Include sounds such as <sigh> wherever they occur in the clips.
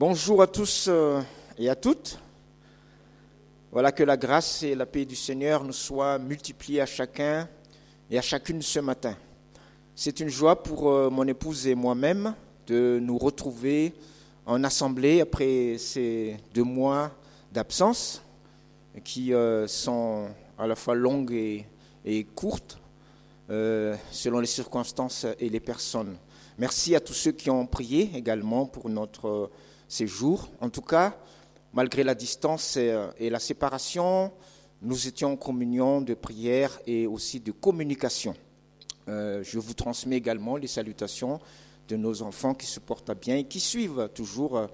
Bonjour à tous euh, et à toutes. Voilà que la grâce et la paix du Seigneur nous soient multipliées à chacun et à chacune ce matin. C'est une joie pour euh, mon épouse et moi-même de nous retrouver en assemblée après ces deux mois d'absence qui euh, sont à la fois longues et, courtes selon les circonstances et les personnes. Merci à tous ceux qui ont prié également pour notre ces jours. En tout cas, malgré la distance et la séparation, nous étions en communion de prière et aussi de communication. Euh, je vous transmets également les salutations de nos enfants qui se portent bien et qui suivent toujours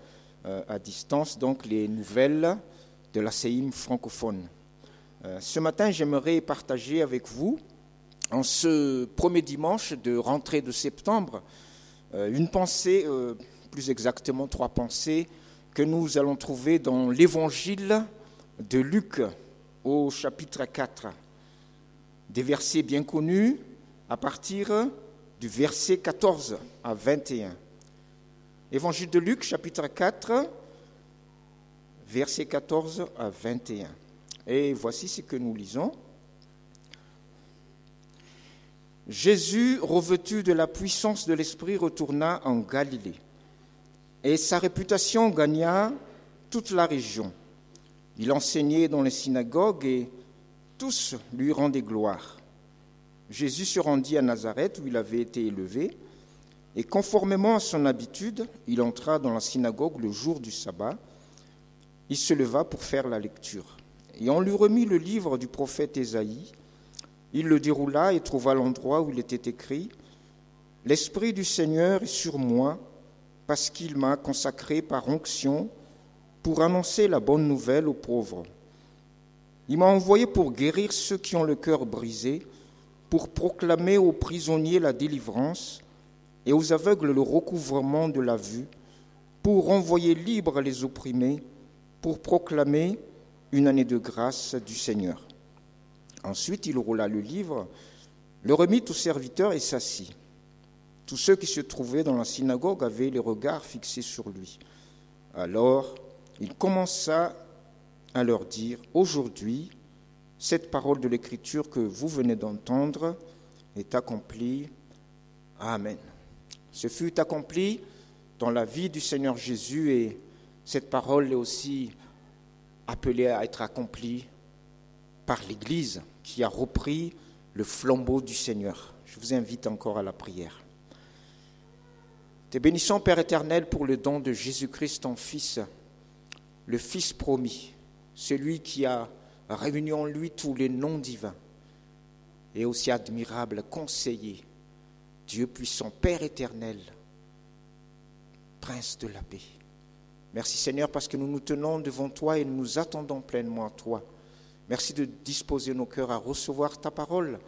euh, à distance donc les nouvelles de la CEIM francophone. Euh, ce matin, j'aimerais partager avec vous, en ce premier dimanche de rentrée de septembre, une pensée plus exactement trois pensées que nous allons trouver dans l'évangile de Luc au chapitre 4. Des versets bien connus à partir du verset 14 à 21. Évangile de Luc, chapitre 4, verset 14 à 21. Et voici ce que nous lisons. Jésus, revêtu de la puissance de l'Esprit, retourna en Galilée et sa réputation gagna toute la région. Il enseignait dans les synagogues et tous lui rendaient gloire. Jésus se rendit à Nazareth où il avait été élevé, et conformément à son habitude, il entra dans la synagogue le jour du sabbat. Il se leva pour faire la lecture. Et on lui remit le livre du prophète Ésaïe. Il le déroula et trouva l'endroit où il était écrit L'Esprit du Seigneur est sur moi parce qu'il m'a consacré par onction pour annoncer la bonne nouvelle aux pauvres. Il m'a envoyé pour guérir ceux qui ont le cœur brisé, pour proclamer aux prisonniers la délivrance et aux aveugles le recouvrement de la vue, pour renvoyer libres les opprimés, pour proclamer une année de grâce du Seigneur. Ensuite, il roula le livre, le remit au serviteur et s'assit. Tous ceux qui se trouvaient dans la synagogue avaient les regards fixés sur lui. Alors il commença à leur dire, Aujourd'hui, cette parole de l'Écriture que vous venez d'entendre est accomplie. Amen. Ce fut accompli dans la vie du Seigneur Jésus et cette parole est aussi appelée à être accomplie par l'Église qui a repris le flambeau du Seigneur. Je vous invite encore à la prière. Te bénissons, Père éternel, pour le don de Jésus-Christ, ton Fils, le Fils promis, celui qui a réuni en lui tous les noms divins, et aussi admirable conseiller, Dieu puissant, Père éternel, Prince de la paix. Merci Seigneur parce que nous nous tenons devant toi et nous nous attendons pleinement à toi. Merci de disposer nos cœurs à recevoir ta parole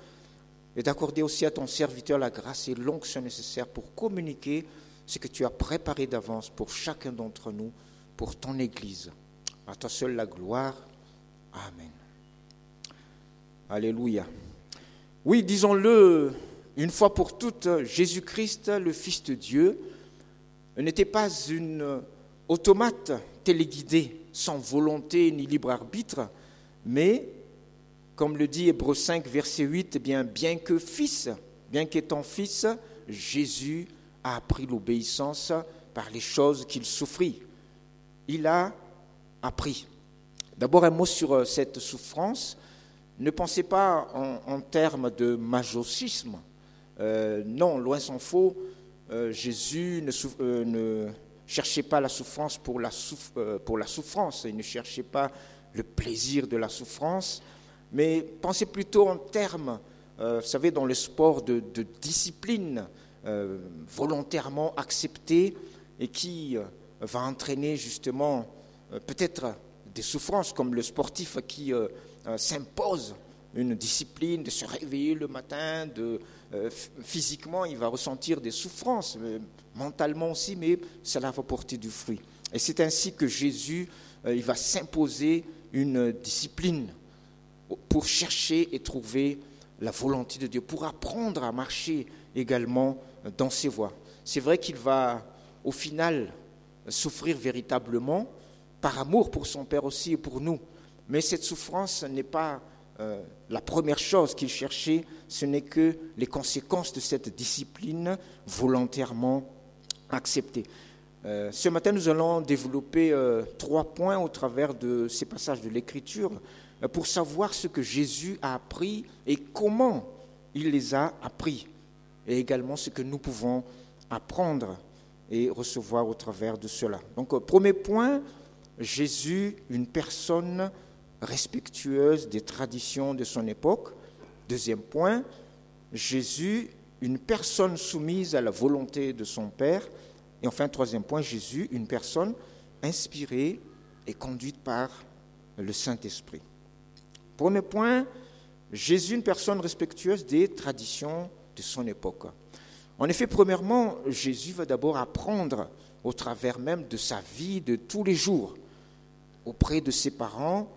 et d'accorder aussi à ton serviteur la grâce et l'onction nécessaire pour communiquer ce que tu as préparé d'avance pour chacun d'entre nous, pour ton Église. À toi seul la gloire. Amen. Alléluia. Oui, disons-le une fois pour toutes, Jésus-Christ, le Fils de Dieu, n'était pas une automate téléguidée, sans volonté ni libre arbitre, mais, comme le dit Hébreu 5, verset 8, eh bien, bien que fils, bien qu'étant fils, Jésus a appris l'obéissance par les choses qu'il souffrit. Il a appris. D'abord un mot sur euh, cette souffrance. Ne pensez pas en, termes de majosisme. Euh, non, loin s'en faut. Euh, Jésus ne, ne, cherchait pas la souffrance pour la, souffrance. Il ne cherchait pas le plaisir de la souffrance. Mais pensez plutôt en termes, vous savez, dans le sport de discipline. Euh, volontairement accepté et qui euh, va entraîner justement euh, peut-être des souffrances comme le sportif qui s'impose une discipline de se réveiller le matin, de, physiquement il va ressentir des souffrances, mentalement aussi, mais cela va porter du fruit. Et c'est ainsi que Jésus, il va s'imposer une discipline pour chercher et trouver la volonté de Dieu, pour apprendre à marcher également dans ses voies. C'est vrai qu'il va au final souffrir véritablement, par amour pour son Père aussi et pour nous. Mais cette souffrance n'est pas euh, la première chose qu'il cherchait, ce n'est que les conséquences de cette discipline volontairement acceptée. Euh, ce matin, nous allons développer euh, trois points au travers de ces passages de l'Écriture pour savoir ce que Jésus a appris et comment il les a appris, et également ce que nous pouvons apprendre et recevoir au travers de cela. Donc, premier point, Jésus, une personne respectueuse des traditions de son époque. Deuxième point, Jésus, une personne soumise à la volonté de son Père. Et enfin, troisième point, Jésus, une personne inspirée et conduite par le Saint-Esprit. Premier point, Jésus, une personne respectueuse des traditions de son époque. En effet, premièrement, Jésus va d'abord apprendre au travers même de sa vie de tous les jours auprès de ses parents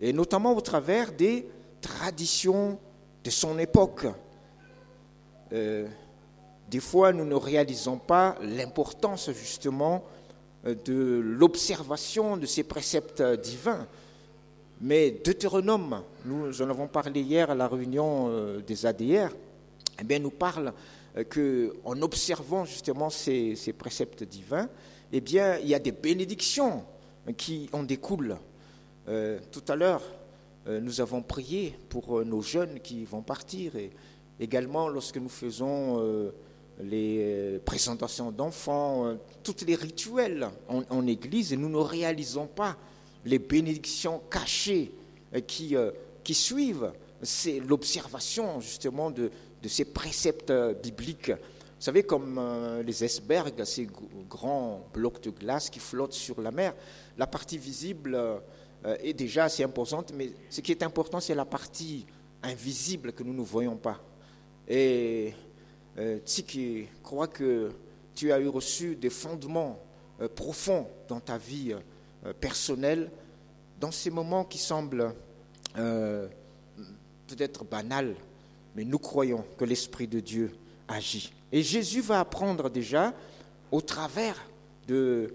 et notamment au travers des traditions de son époque. Euh, des fois, nous ne réalisons pas l'importance justement euh, de l'observation de ces préceptes divins. Mais Deutéronome, nous en avons parlé hier à la réunion euh, des ADR, eh bien, nous parle qu'en observant justement ces, ces, préceptes divins, eh bien, il y a des bénédictions qui en découlent. Euh, tout à l'heure, euh, nous avons prié pour euh, nos jeunes qui vont partir et également lorsque nous faisons les présentations d'enfants, tous les rituels en, église, nous ne réalisons pas les bénédictions cachées qui, qui suivent. C'est l'observation justement de, de, ces préceptes bibliques. Vous savez, comme les icebergs, ces grands blocs de glace qui flottent sur la mer, la partie visible euh, est déjà assez importante, mais ce qui est important, c'est la partie invisible que nous ne voyons pas. Et euh, Tiki crois que tu as eu reçu des fondements euh, profonds dans ta vie personnelle, dans ces moments qui semblent peut-être banals, mais nous croyons que l'Esprit de Dieu agit. Et Jésus va apprendre déjà au travers de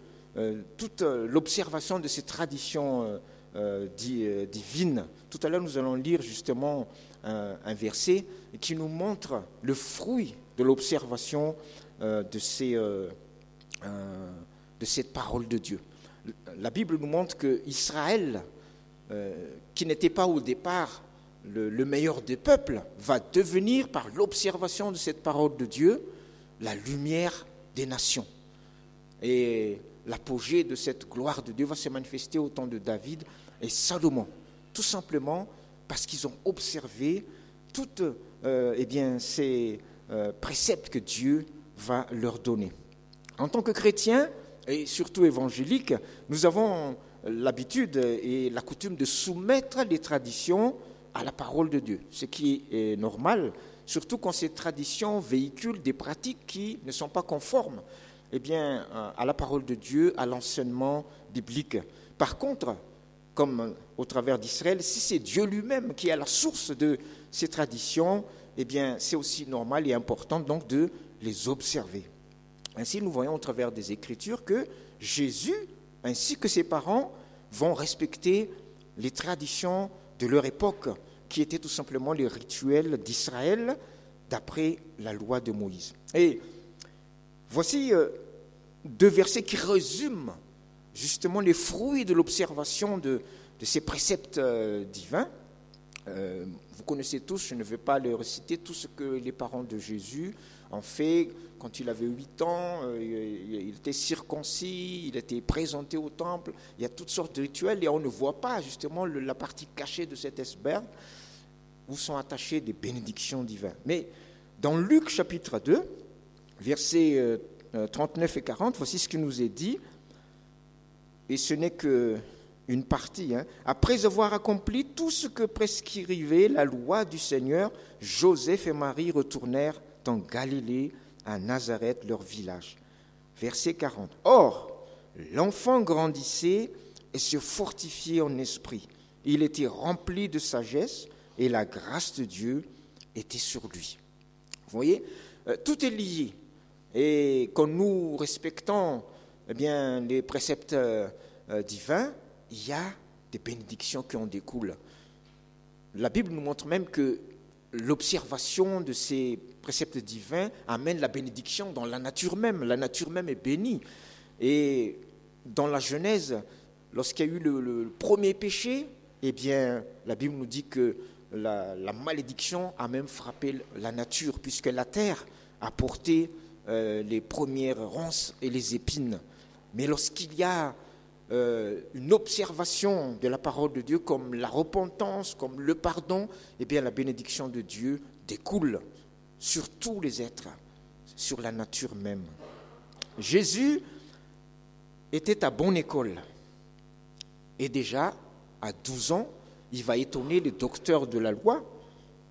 toute l'observation de ces traditions euh, euh, divine. Tout à l'heure, nous allons lire justement un, verset qui nous montre le fruit de l'observation euh, de, de cette parole de Dieu. La Bible nous montre que Israël, qui n'était pas au départ le, le, meilleur des peuples, va devenir, par l'observation de cette parole de Dieu, la lumière des nations. Et l'apogée de cette gloire de Dieu va se manifester au temps de David et Salomon, tout simplement parce qu'ils ont observé toutes euh, eh ces euh, préceptes que Dieu va leur donner. En tant que chrétiens, et surtout évangéliques, nous avons l'habitude et la coutume de soumettre les traditions à la parole de Dieu, ce qui est normal, surtout quand ces traditions véhiculent des pratiques qui ne sont pas conformes eh bien, à la parole de Dieu, à l'enseignement biblique. Par contre, comme au travers d'Israël, si c'est Dieu lui-même qui est à la source de ces traditions, eh bien, c'est aussi normal et important donc de les observer. Ainsi, nous voyons au travers des Écritures que Jésus, ainsi que ses parents, vont respecter les traditions de leur époque, qui étaient tout simplement les rituels d'Israël d'après la loi de Moïse. Et voici euh, deux versets qui résument justement les fruits de l'observation de, ces préceptes euh, divins. Euh, vous connaissez tous, je ne vais pas les reciter, tout ce que les parents de Jésus ont fait quand il avait 8 ans, euh, il était circoncis, il était présenté au temple, il y a toutes sortes de rituels et on ne voit pas justement la partie cachée de cet iceberg où sont attachées des bénédictions divines. Mais dans Luc chapitre 2, versets 39 et 40, voici ce qui nous est dit et ce n'est qu'une partie. Hein. Après avoir accompli tout ce que prescrivait la loi du Seigneur, Joseph et Marie retournèrent en Galilée, à Nazareth, leur village. Verset 40. Or, l'enfant grandissait et se fortifiait en esprit. Il était rempli de sagesse et la grâce de Dieu était sur lui. Vous voyez, euh, tout est lié. Et quand nous respectons eh bien, les préceptes euh, divins, il y a des bénédictions qui en découlent. La Bible nous montre même que l'observation de ces préceptes divins amène la bénédiction dans la nature même. La nature même est bénie. Et dans la Genèse, lorsqu'il y a eu le, premier péché, eh bien, la Bible nous dit que la, malédiction a même frappé la nature, puisque la terre a porté euh, les premières ronces et les épines. Mais lorsqu'il y a euh, une observation de la parole de Dieu comme la repentance, comme le pardon, eh bien la bénédiction de Dieu découle sur tous les êtres, sur la nature même. Jésus était à bonne école. Et déjà, à 12 ans, il va étonner les docteurs de la loi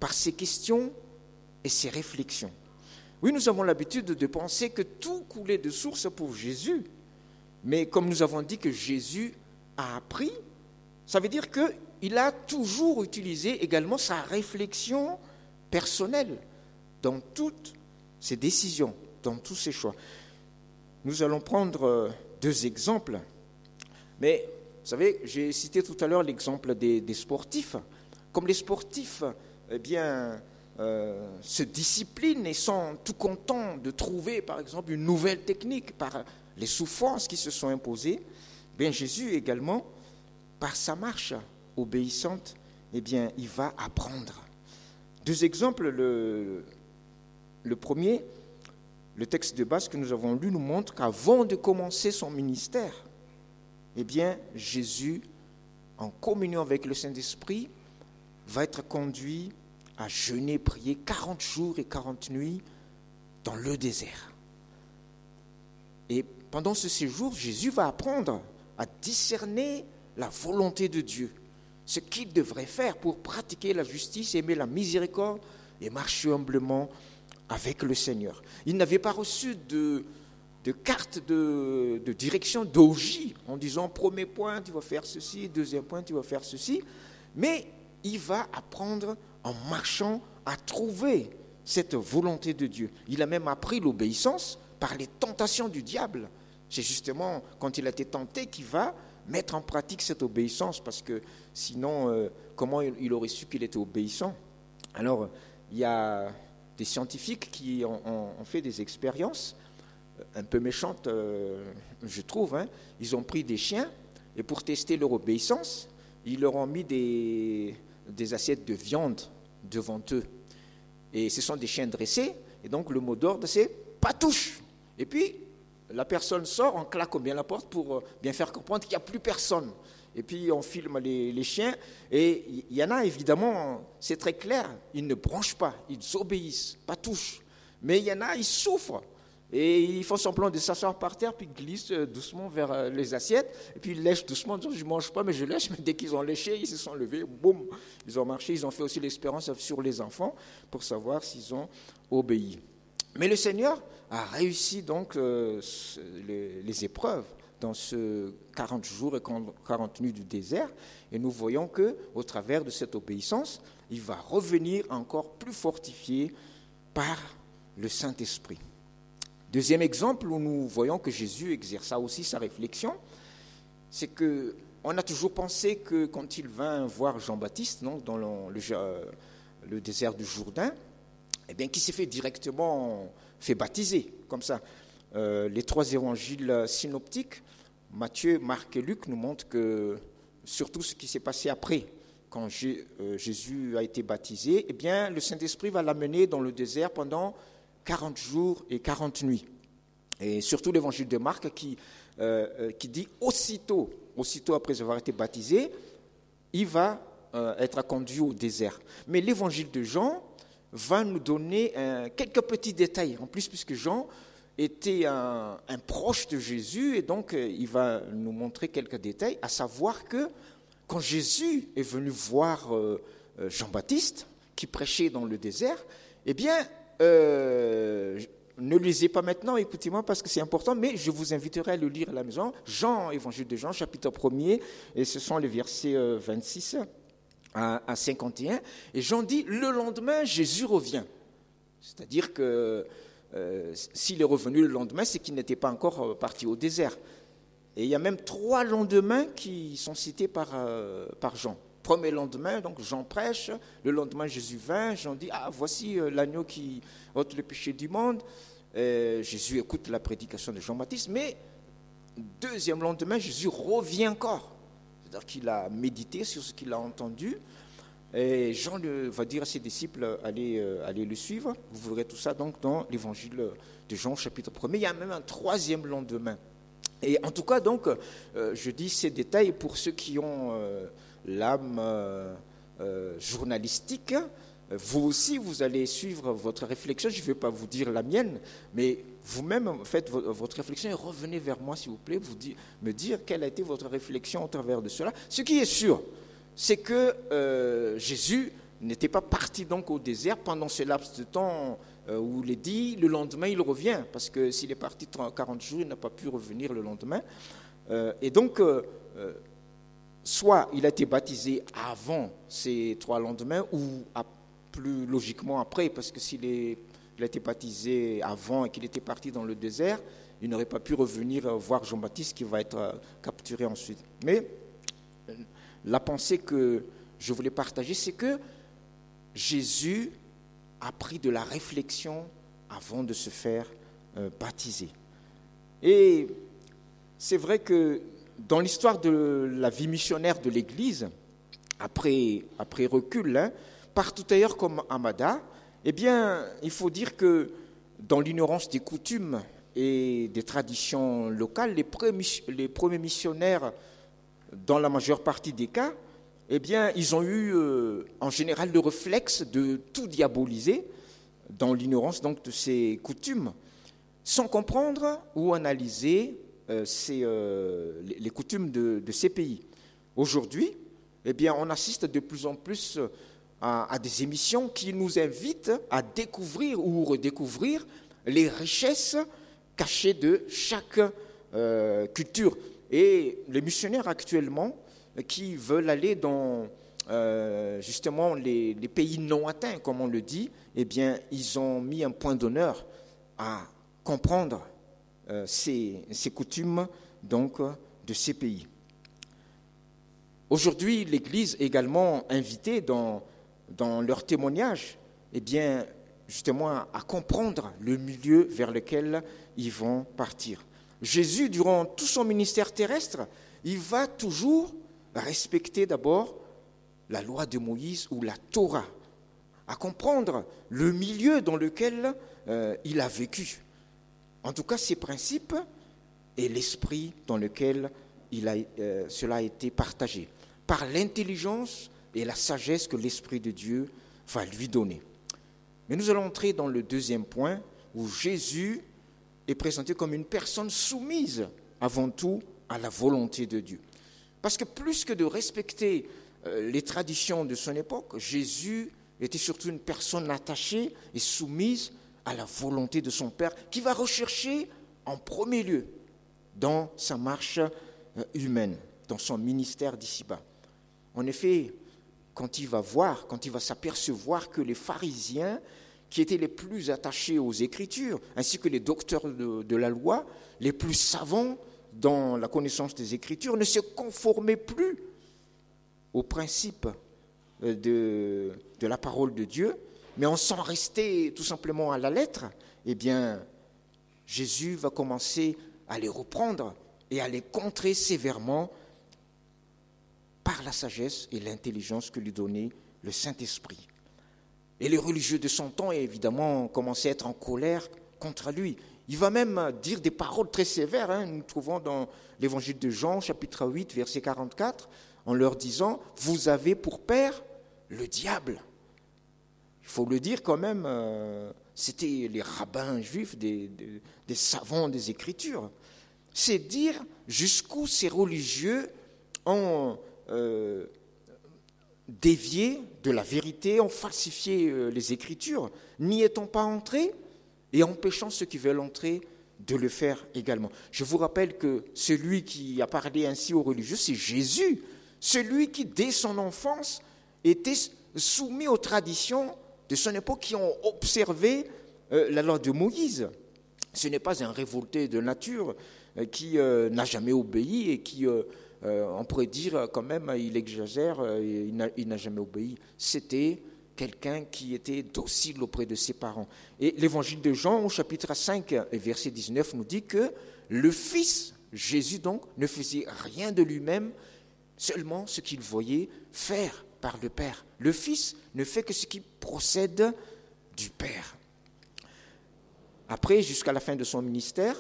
par ses questions et ses réflexions. Oui, nous avons l'habitude de penser que tout coulait de source pour Jésus. Mais comme nous avons dit que Jésus a appris, ça veut dire qu'il a toujours utilisé également sa réflexion personnelle dans toutes ses décisions, dans tous ses choix. Nous allons prendre euh, deux exemples. Mais vous savez, j'ai cité tout à l'heure l'exemple des, sportifs. Comme les sportifs eh bien, euh, se disciplinent et sont tout contents de trouver, par exemple, une nouvelle technique par les souffrances qui se sont imposées, bien Jésus également, par sa marche obéissante, eh bien, il va apprendre. Deux exemples. Le, le premier, le texte de base que nous avons lu nous montre qu'avant de commencer son ministère, eh bien, Jésus, en communion avec le Saint-Esprit, va être conduit à jeûner, prier 40 jours et 40 nuits dans le désert. Et pendant ce séjour, Jésus va apprendre à discerner la volonté de Dieu, ce qu'il devrait faire pour pratiquer la justice, aimer la miséricorde et marcher humblement avec le Seigneur. Il n'avait pas reçu de, carte de, de direction d'OJ en disant premier point, tu vas faire ceci, deuxième point, tu vas faire ceci, mais il va apprendre en marchant à trouver cette volonté de Dieu. Il a même appris l'obéissance par les tentations du diable. C'est justement quand il a été tenté qu'il va mettre en pratique cette obéissance, parce que sinon, euh, comment il aurait su qu'il était obéissant? Alors, il y a des scientifiques qui ont, fait des expériences euh, un peu méchantes, euh, je trouve. Hein. Ils ont pris des chiens et pour tester leur obéissance, ils leur ont mis des, des assiettes de viande devant eux. Et ce sont des chiens dressés, et donc le mot d'ordre, c'est pas touche. Et puis, la personne sort, on claque bien la porte pour euh, bien faire comprendre qu'il n'y a plus personne. Et puis on filme les, chiens. Et il y en a évidemment, c'est très clair, ils ne bronchent pas, ils obéissent, pas touchent. Mais il y en a, ils souffrent. Et ils font semblant de s'asseoir par terre, puis glissent euh, doucement vers euh, les assiettes, et puis ils lèchent doucement, disant, je ne mange pas, mais je lèche. <laughs> Mais dès qu'ils ont léché, ils se sont levés, boum, ils ont marché, ils ont fait aussi l'expérience sur les enfants pour savoir s'ils ont obéi. Mais le Seigneur a réussi donc euh, les, épreuves dans ce 40 jours et 40 nuits du désert. Et nous voyons que, au travers de cette obéissance, il va revenir encore plus fortifié par le Saint-Esprit. Deuxième exemple où nous voyons que Jésus exerça aussi sa réflexion, c'est que on a toujours pensé que quand il vint voir Jean-Baptiste dans le, euh, le, désert du Jourdain, eh bien, qui s'est fait directement fait baptiser, comme ça. Euh, les trois évangiles synoptiques, Matthieu, Marc et Luc, nous montrent que surtout ce qui s'est passé après, quand euh, Jésus a été baptisé, eh bien, le Saint-Esprit va l'amener dans le désert pendant 40 jours et 40 nuits. Et surtout l'évangile de Marc qui, euh, qui dit aussitôt, aussitôt après avoir été baptisé, il va être conduit au désert. Mais l'évangile de Jean, va nous donner euh, quelques petits détails. En plus, puisque Jean était un, proche de Jésus, et donc euh, il va nous montrer quelques détails, à savoir que quand Jésus est venu voir euh, Jean-Baptiste, qui prêchait dans le désert, eh bien, ne lisez pas maintenant, écoutez-moi parce que c'est important, mais je vous inviterai à le lire à la maison. Jean, évangile de Jean, chapitre 1er, et ce sont les versets 26 à, 51. Et Jean dit, le lendemain, Jésus revient. C'est-à-dire que s'il est revenu le lendemain, c'est qu'il n'était pas encore parti au désert. Et il y a même trois lendemains qui sont cités par, par Jean. Premier lendemain, donc Jean prêche. Le lendemain, Jésus vint. Jean dit Ah, voici l'agneau qui ôte le péché du monde. Jésus écoute la prédication de Jean-Baptiste. Mais deuxième lendemain, Jésus revient encore. C'est-à-dire qu'il a médité sur ce qu'il a entendu. Et Jean va dire à ses disciples, allez, euh, allez le suivre. Vous verrez tout ça donc dans l'évangile de Jean, chapitre 1 Il y a même un troisième lendemain. Et en tout cas, donc, euh, je dis ces détails pour ceux qui ont euh, l'âme journalistique. Vous aussi, vous allez suivre votre réflexion. Je ne vais pas vous dire la mienne, mais vous-même faites votre réflexion et revenez vers moi, s'il vous plaît, vous me dire quelle a été votre réflexion au travers de cela. Ce qui est sûr, c'est que euh, Jésus n'était pas parti donc au désert pendant ce laps de temps euh, où il est dit le lendemain il revient, parce que s'il est parti 40 jours, il n'a pas pu revenir le lendemain. Euh, et donc, soit il a été baptisé avant ces trois lendemains, ou plus logiquement après, parce que s'il a été baptisé avant et qu'il était parti dans le désert, il n'aurait pas pu revenir voir Jean-Baptiste qui va être capturé ensuite. Mais la pensée que je voulais partager, c'est que Jésus a pris de la réflexion avant de se faire euh, baptiser. Et c'est vrai que dans l'histoire de la vie missionnaire de l'Église, après, recul, hein, partout ailleurs comme Amada, eh bien, il faut dire que dans l'ignorance des coutumes et des traditions locales, les premiers missionnaires, dans la majeure partie des cas, eh bien, ils ont eu euh, en général le réflexe de tout diaboliser dans l'ignorance donc de ces coutumes, sans comprendre ou analyser euh, euh, les, coutumes de, ces pays. Aujourd'hui, eh bien, on assiste de plus en plus à, des émissions qui nous invitent à découvrir ou redécouvrir les richesses cachées de chaque culture. Et les missionnaires actuellement qui veulent aller dans euh, justement les, pays non atteints, comme on le dit, eh bien, ils ont mis un point d'honneur à comprendre euh, ces, coutumes donc de ces pays. Aujourd'hui, l'Église est également invitée dans dans leur témoignage, eh bien, justement, à comprendre le milieu vers lequel ils vont partir. Jésus, durant tout son ministère terrestre, il va toujours respecter d'abord la loi de Moïse ou la Torah, à comprendre le milieu dans lequel euh, il a vécu. En tout cas, ses principes et l'esprit dans lequel euh, cela a été partagé, par l'intelligence et la sagesse que l'Esprit de Dieu va lui donner. Mais nous allons entrer dans le deuxième point où Jésus est présenté comme une personne soumise avant tout à la volonté de Dieu. Parce que plus que de respecter euh, les traditions de son époque, Jésus était surtout une personne attachée et soumise à la volonté de son Père, qui va rechercher en premier lieu dans sa marche euh, humaine, dans son ministère d'ici-bas. En effet, quand il va voir, quand il va s'apercevoir que les pharisiens, qui étaient les plus attachés aux Écritures, ainsi que les docteurs de, la loi, les plus savants dans la connaissance des Écritures, ne se conformaient plus aux principes euh, de, la parole de Dieu, mais en s'en rester tout simplement à la lettre, eh bien, Jésus va commencer à les reprendre et à les contrer sévèrement par la sagesse et l'intelligence que lui donnait le Saint-Esprit. Et les religieux de son temps, évidemment, commençaient à être en colère contre lui. Il va même dire des paroles très sévères. Hein. Nous trouvons dans l'évangile de Jean, chapitre 8, verset 44, en leur disant Vous avez pour père le diable. Il faut le dire quand même, euh, c'était les rabbins juifs, des, savants des Écritures. C'est dire jusqu'où ces religieux ont euh, dévié de la vérité, ont falsifié euh, les Écritures, n'y étant pas entrés et empêchant ceux qui veulent entrer de le faire également. Je vous rappelle que celui qui a parlé ainsi aux religieux, c'est Jésus, celui qui, dès son enfance, était soumis aux traditions de son époque qui ont observé euh, la loi de Moïse. Ce n'est pas un révolté de nature euh, qui n'a jamais obéi et qui, on pourrait dire quand même, il exagère, il n'a jamais obéi. C'était quelqu'un qui était docile auprès de ses parents. Et l'évangile de Jean, au chapitre 5 et verset 19, nous dit que le Fils, Jésus donc, ne faisait rien de lui-même, seulement ce qu'il voyait faire par le Père. Le Fils ne fait que ce qui procède du Père. Après, jusqu'à la fin de son ministère,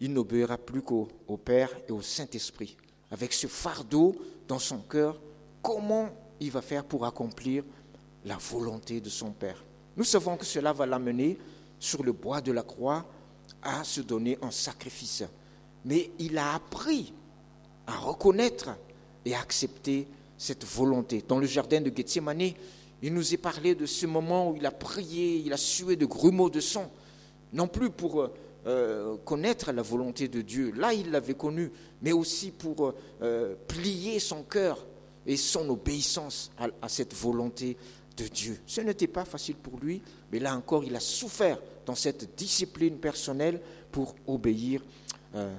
il n'obéira plus qu'au Père et au Saint-Esprit. Avec ce fardeau dans son cœur, comment il va faire pour accomplir la volonté de son Père Nous savons que cela va l'amener sur le bois de la croix à se donner en sacrifice. Mais il a appris à reconnaître et à accepter cette volonté. Dans le jardin de Gethsemane, il nous est parlé de ce moment où il a prié, il a sué de grumeaux de sang, non plus pour euh, connaître la volonté de Dieu, là il l'avait connu, mais aussi pour euh, plier son cœur et son obéissance à, cette volonté de Dieu. Ce n'était pas facile pour lui, mais là encore, il a souffert dans cette discipline personnelle pour obéir euh,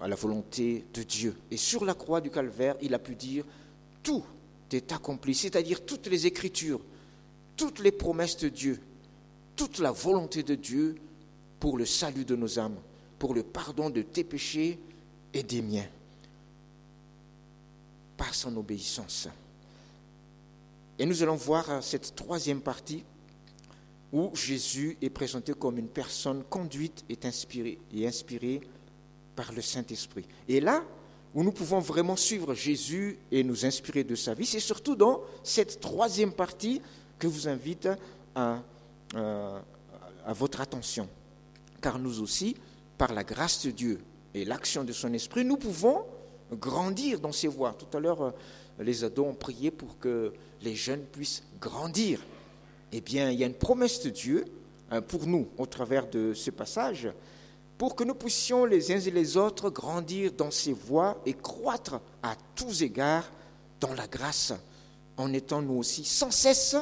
à la volonté de Dieu. Et sur la croix du calvaire, il a pu dire, tout est accompli, c'est-à-dire toutes les écritures, toutes les promesses de Dieu, toute la volonté de Dieu pour le salut de nos âmes, pour le pardon de tes péchés et des miens, par son obéissance. Et nous allons voir cette troisième partie où Jésus est présenté comme une personne conduite et inspirée, et inspirée par le Saint-Esprit. Et là, où nous pouvons vraiment suivre Jésus et nous inspirer de sa vie, c'est surtout dans cette troisième partie que je vous invite à, à votre attention. Car nous aussi, par la grâce de Dieu et l'action de son esprit, nous pouvons grandir dans ses voies. Tout à l'heure, les ados ont prié pour que les jeunes puissent grandir. Eh bien, il y a une promesse de Dieu hein, pour nous au travers de ce passage pour que nous puissions les uns et les autres grandir dans ses voies et croître à tous égards dans la grâce, en étant nous aussi sans cesse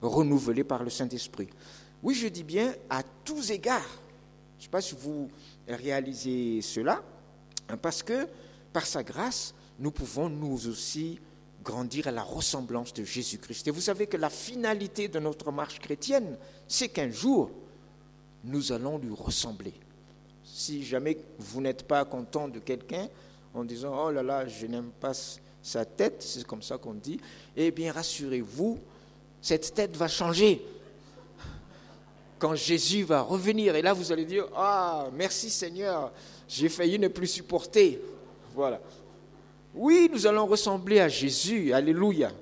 renouvelés par le Saint-Esprit. Oui, je dis bien à tous égards. Je ne sais pas si vous réalisez cela, hein, parce que par sa grâce, nous pouvons nous aussi grandir à la ressemblance de Jésus-Christ. Et vous savez que la finalité de notre marche chrétienne, c'est qu'un jour, nous allons lui ressembler si jamais vous n'êtes pas content de quelqu'un en disant Oh là là, je n'aime pas sa tête, c'est comme ça qu'on dit, eh bien rassurez-vous, cette tête va changer. Quand Jésus va revenir, et là vous allez dire Ah, merci Seigneur, j'ai failli ne plus supporter. Voilà. Oui, nous allons ressembler à Jésus, Alléluia.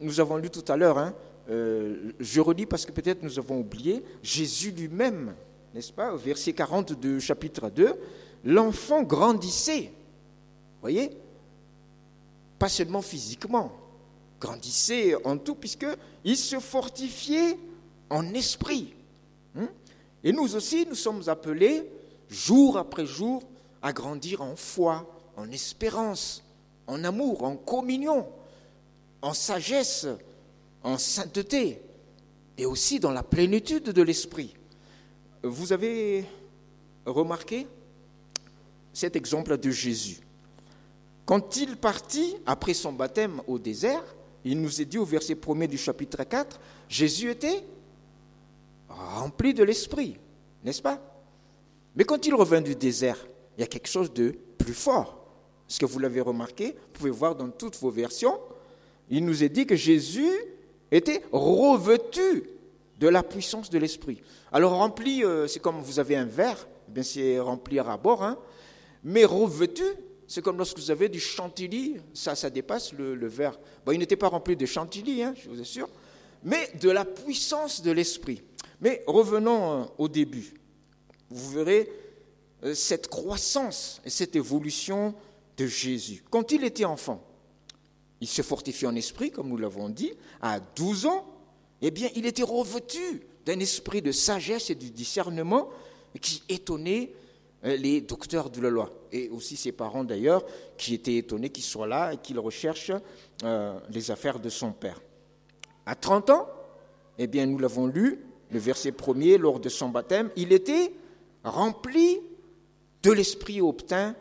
Nous avons lu tout à l'heure, hein, euh, je redis parce que peut-être nous avons oublié, Jésus lui-même n'est-ce pas, au verset 40 du chapitre 2, l'enfant grandissait. Voyez? Pas seulement physiquement, grandissait en tout, puisqu'il se fortifiait en esprit. Hein? Et nous aussi, nous sommes appelés, jour après jour, à grandir en foi, en espérance, en amour, en communion, en sagesse, en sainteté, et aussi dans la plénitude de l'esprit. Vous avez remarqué cet exemple de Jésus. Quand il partit après son baptême au désert, il nous est dit au verset 1er du chapitre 4, Jésus était rempli de l'Esprit, n'est-ce pas? Mais quand il revint du désert, il y a quelque chose de plus fort. Est-ce que vous l'avez remarqué? Vous pouvez voir dans toutes vos versions, il nous est dit que Jésus était revêtu de la puissance de l'esprit. Alors rempli, euh, c'est comme vous avez un verre, eh bien c'est remplir à bord, hein. mais revêtu, c'est comme lorsque vous avez du chantilly, ça, ça dépasse le, verre. Bon, il n'était pas rempli de chantilly, hein, je vous assure, mais de la puissance de l'esprit. Mais revenons euh, au début. Vous verrez euh, cette croissance et cette évolution de Jésus. Quand il était enfant, il se fortifie en esprit, comme nous l'avons dit, à 12 ans, eh bien, il était revêtu d'un esprit de sagesse et de discernement qui étonnait euh, les docteurs de la loi, et aussi ses parents d'ailleurs, qui étaient étonnés qu'il soit là et qu'il recherche les affaires de son père. À 30 ans, eh bien, nous l'avons lu, le verset premier, lors de son baptême, il était rempli de l'Esprit et obtint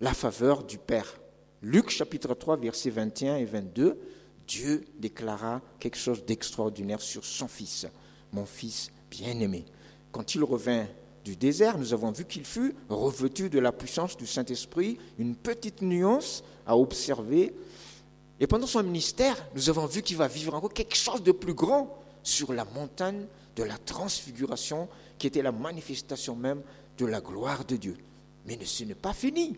la faveur du Père. Luc chapitre 3, versets 21 et 22, Dieu déclara quelque chose d'extraordinaire sur son Fils, mon Fils bien-aimé. Quand il revint du désert, nous avons vu qu'il fut revêtu de la puissance du Saint-Esprit, une petite nuance à observer. Et pendant son ministère, nous avons vu qu'il va vivre encore quelque chose de plus grand sur la montagne de la transfiguration, qui était la manifestation même de la gloire de Dieu. Mais ce n'est pas fini.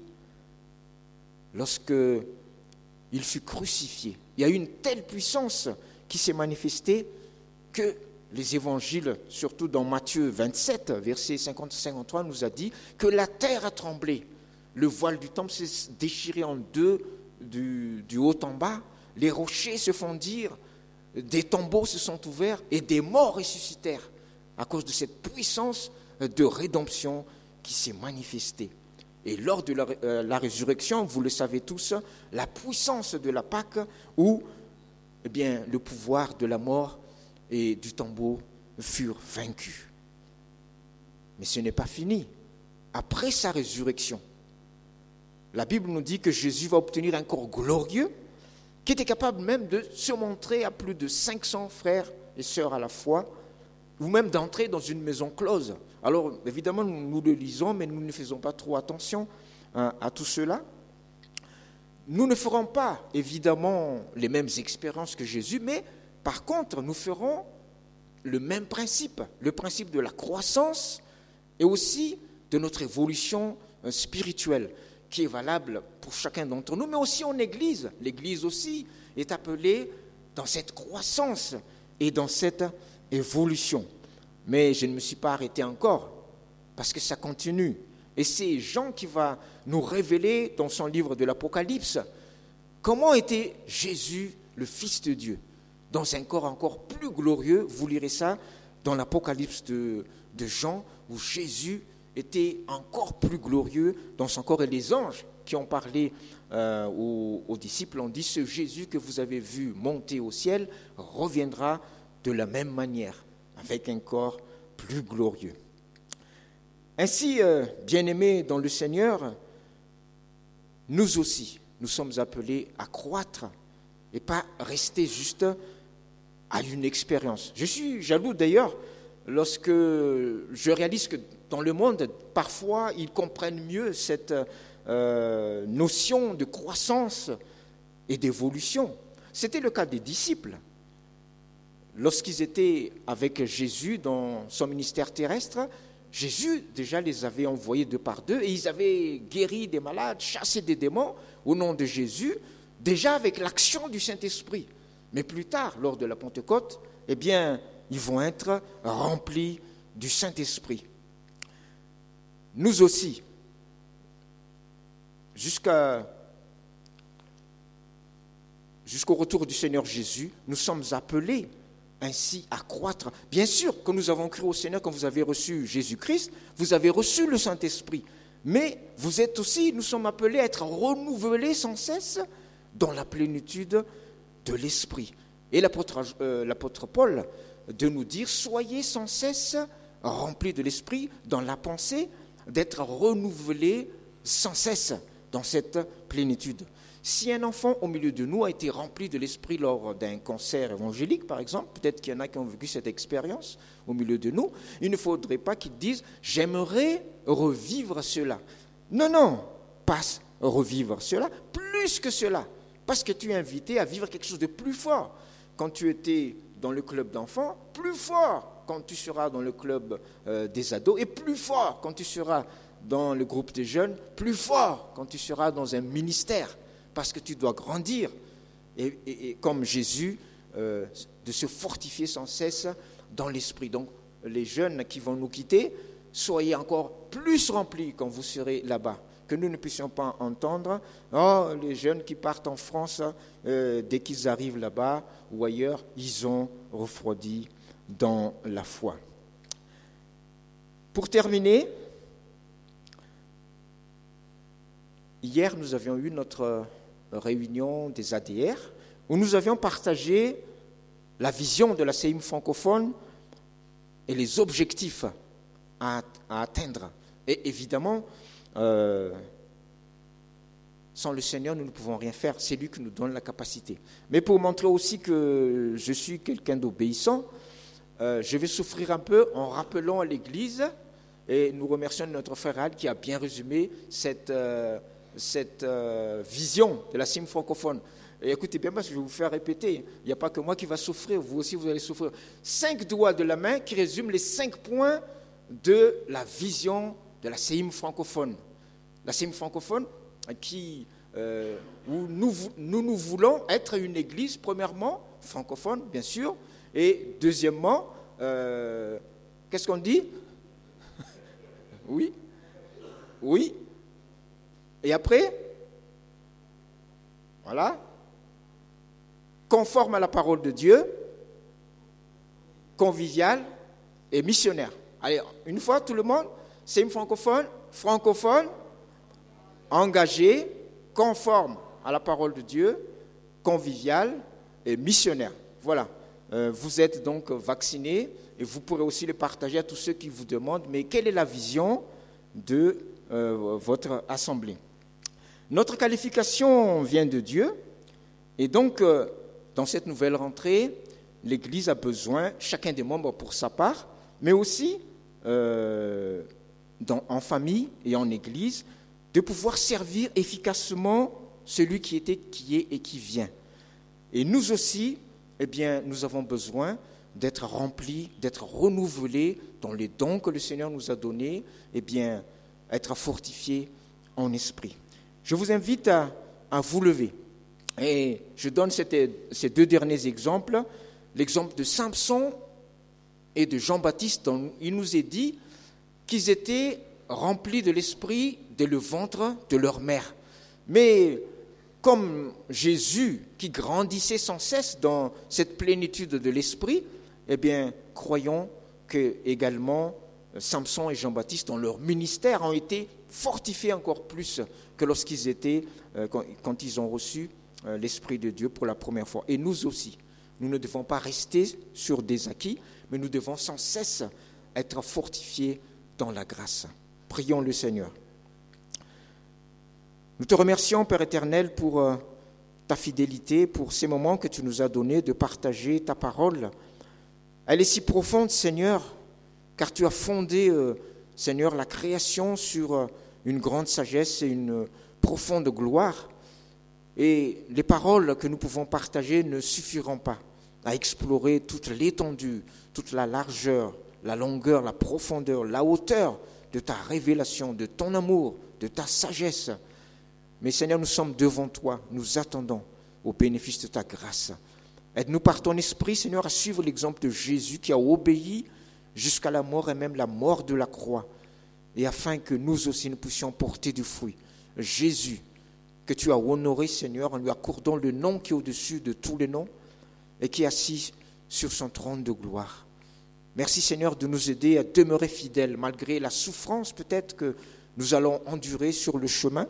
Lorsque il fut crucifié, il y a eu une telle puissance qui s'est manifestée que les évangiles, surtout dans Matthieu 27, verset 50-53, nous a dit que la terre a tremblé. Le voile du temple s'est déchiré en deux du, du, haut en bas. Les rochers se fondirent, des tombeaux se sont ouverts et des morts ressuscitèrent à cause de cette puissance de rédemption qui s'est manifestée. Et lors de la, euh, résurrection, vous le savez tous, la puissance de la Pâque où eh bien, le pouvoir de la mort et du tombeau furent vaincus. Mais ce n'est pas fini. Après sa résurrection, la Bible nous dit que Jésus va obtenir un corps glorieux qui était capable même de se montrer à plus de 500 frères et sœurs à la fois, ou même d'entrer dans une maison close. Alors évidemment, nous, le lisons, mais nous ne faisons pas trop attention hein, à tout cela. Nous ne ferons pas évidemment les mêmes expériences que Jésus, mais par contre, nous ferons le même principe, le principe de la croissance et aussi de notre évolution euh, spirituelle, qui est valable pour chacun d'entre nous, mais aussi en Église. L'Église aussi est appelée dans cette croissance et dans cette évolution. Mais je ne me suis pas arrêté encore, parce que ça continue. Et c'est Jean qui va nous révéler dans son livre de l'Apocalypse comment était Jésus, le Fils de Dieu dans un corps encore plus glorieux. Vous lirez ça dans l'Apocalypse de, Jean, où Jésus était encore plus glorieux dans son corps. Et les anges qui ont parlé euh, aux, disciples ont dit, ce Jésus que vous avez vu monter au ciel reviendra de la même manière, avec un corps plus glorieux. Ainsi, euh, bien-aimés dans le Seigneur, nous aussi, nous sommes appelés à croître et pas rester juste à une expérience. Je suis jaloux d'ailleurs lorsque je réalise que dans le monde, parfois, ils comprennent mieux cette euh, notion de croissance et d'évolution. C'était le cas des disciples. Lorsqu'ils étaient avec Jésus dans son ministère terrestre, Jésus déjà les avait envoyés deux par deux et ils avaient guéri des malades, chassé des démons au nom de Jésus, déjà avec l'action du Saint-Esprit. Mais plus tard, lors de la Pentecôte, eh bien, ils vont être remplis du Saint-Esprit. Nous aussi, jusqu'au retour du Seigneur Jésus, nous sommes appelés ainsi à croître. Bien sûr, quand nous avons cru au Seigneur, quand vous avez reçu Jésus-Christ, vous avez reçu le Saint-Esprit. Mais vous êtes aussi, nous sommes appelés à être renouvelés sans cesse dans la plénitude de l'esprit. Et euh, l'apôtre Paul de nous dire, soyez sans cesse remplis de l'esprit dans la pensée, d'être renouvelés sans cesse dans cette plénitude. Si un enfant au milieu de nous a été rempli de l'esprit lors d'un concert évangélique, par exemple, peut-être qu'il y en a qui ont vécu cette expérience au milieu de nous, il ne faudrait pas qu'ils disent j'aimerais revivre cela. Non, non, pas revivre cela, plus que cela. Parce que tu es invité à vivre quelque chose de plus fort. Quand tu étais dans le club d'enfants, plus fort quand tu seras dans le club euh, des ados, et plus fort quand tu seras dans le groupe des jeunes, plus fort quand tu seras dans un ministère, parce que tu dois grandir. Et, comme Jésus, euh, de se fortifier sans cesse dans l'esprit. Donc les jeunes qui vont nous quitter, soyez encore plus remplis quand vous serez là-bas que nous ne puissions pas entendre, oh, les jeunes qui partent en France, euh, dès qu'ils arrivent là-bas ou ailleurs, ils ont refroidi dans la foi. Pour terminer, hier nous avions eu notre réunion des ADR où nous avions partagé la vision de la CIM francophone et les objectifs à, atteindre. Et évidemment, euh, sans le Seigneur, nous ne pouvons rien faire. C'est lui qui nous donne la capacité. Mais pour montrer aussi que je suis quelqu'un d'obéissant, euh, je vais souffrir un peu en rappelant à l'Église, et nous remercions notre frère Al qui a bien résumé cette, euh, cette vision de la CIM francophone. Écoutez bien, parce que je vais vous faire répéter. Il n'y a pas que moi qui va souffrir, vous aussi vous allez souffrir. Cinq doigts de la main qui résument les cinq points de la vision de la CIM francophone. La CIM francophone qui, euh, où nous, nous, nous voulons être une église, premièrement, francophone, bien sûr, et deuxièmement, euh, qu'est-ce qu'on dit? <laughs> Oui Oui Et après? Voilà conforme à la parole de Dieu, convivial et missionnaire. Allez, une fois, tout le monde, c'est une francophone, francophone, engagé, conforme à la parole de Dieu, convivial et missionnaire. Voilà. Euh, vous êtes donc vaccinés et vous pourrez aussi le partager à tous ceux qui vous demandent, mais quelle est la vision de euh, votre assemblée? Notre qualification vient de Dieu et donc euh, dans cette nouvelle rentrée, l'Église a besoin, chacun des membres pour sa part, mais aussi en famille et en Église, de pouvoir servir efficacement celui qui était, qui est et qui vient. Et nous aussi, eh bien, nous avons besoin d'être remplis, d'être renouvelés dans les dons que le Seigneur nous a donnés, eh bien, être fortifiés en esprit. Je vous invite à vous lever. Et je donne ces deux derniers exemples. L'exemple de Samson et de Jean-Baptiste, il nous est dit qu'ils étaient remplis de l'esprit dès le ventre de leur mère. Mais comme Jésus, qui grandissait sans cesse dans cette plénitude de l'esprit, eh bien, croyons que également Samson et Jean-Baptiste, dans leur ministère, ont été fortifiés encore plus que lorsqu'ils étaient, euh, quand ils ont reçu euh, l'Esprit de Dieu pour la première fois. Et nous aussi, nous ne devons pas rester sur des acquis, mais nous devons sans cesse être fortifiés dans la grâce. Prions le Seigneur. Nous te remercions, Père éternel, pour euh, ta fidélité, pour ces moments que tu nous as donnés de partager ta parole. Elle est si profonde, Seigneur, car tu as fondé, euh, Seigneur, la création sur une grande sagesse et une profonde gloire. Et les paroles que nous pouvons partager ne suffiront pas à explorer toute l'étendue, toute la largeur, la longueur, la profondeur, la hauteur de ta révélation, de ton amour, de ta sagesse. Mais Seigneur, nous sommes devant toi, nous attendons au bénéfice de ta grâce. Aide-nous par ton esprit, Seigneur, à suivre l'exemple de Jésus qui a obéi jusqu'à la mort et même la mort de la croix, et afin que nous aussi nous puissions porter du fruit. Jésus, que tu as honoré, Seigneur, en lui accordant le nom qui est au-dessus de tous les noms et qui est assis sur son trône de gloire. Merci, Seigneur, de nous aider à demeurer fidèles malgré la souffrance peut-être que nous allons endurer sur le chemin,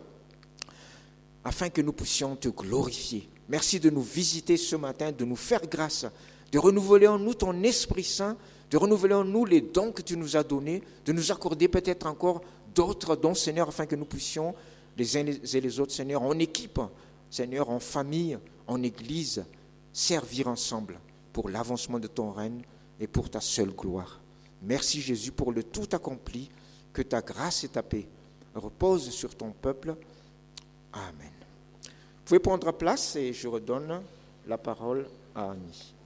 afin que nous puissions te glorifier. Merci de nous visiter ce matin, de nous faire grâce, de renouveler en nous ton Esprit Saint, de renouveler en nous les dons que tu nous as donnés, de nous accorder peut-être encore d'autres dons, Seigneur, afin que nous puissions les uns et les autres, Seigneur, en équipe, Seigneur, en famille, en église, servir ensemble pour l'avancement de ton règne et pour ta seule gloire. Merci Jésus pour le tout accompli, que ta grâce et ta paix reposent sur ton peuple. Amen. Vous pouvez prendre place et je redonne la parole à Annie.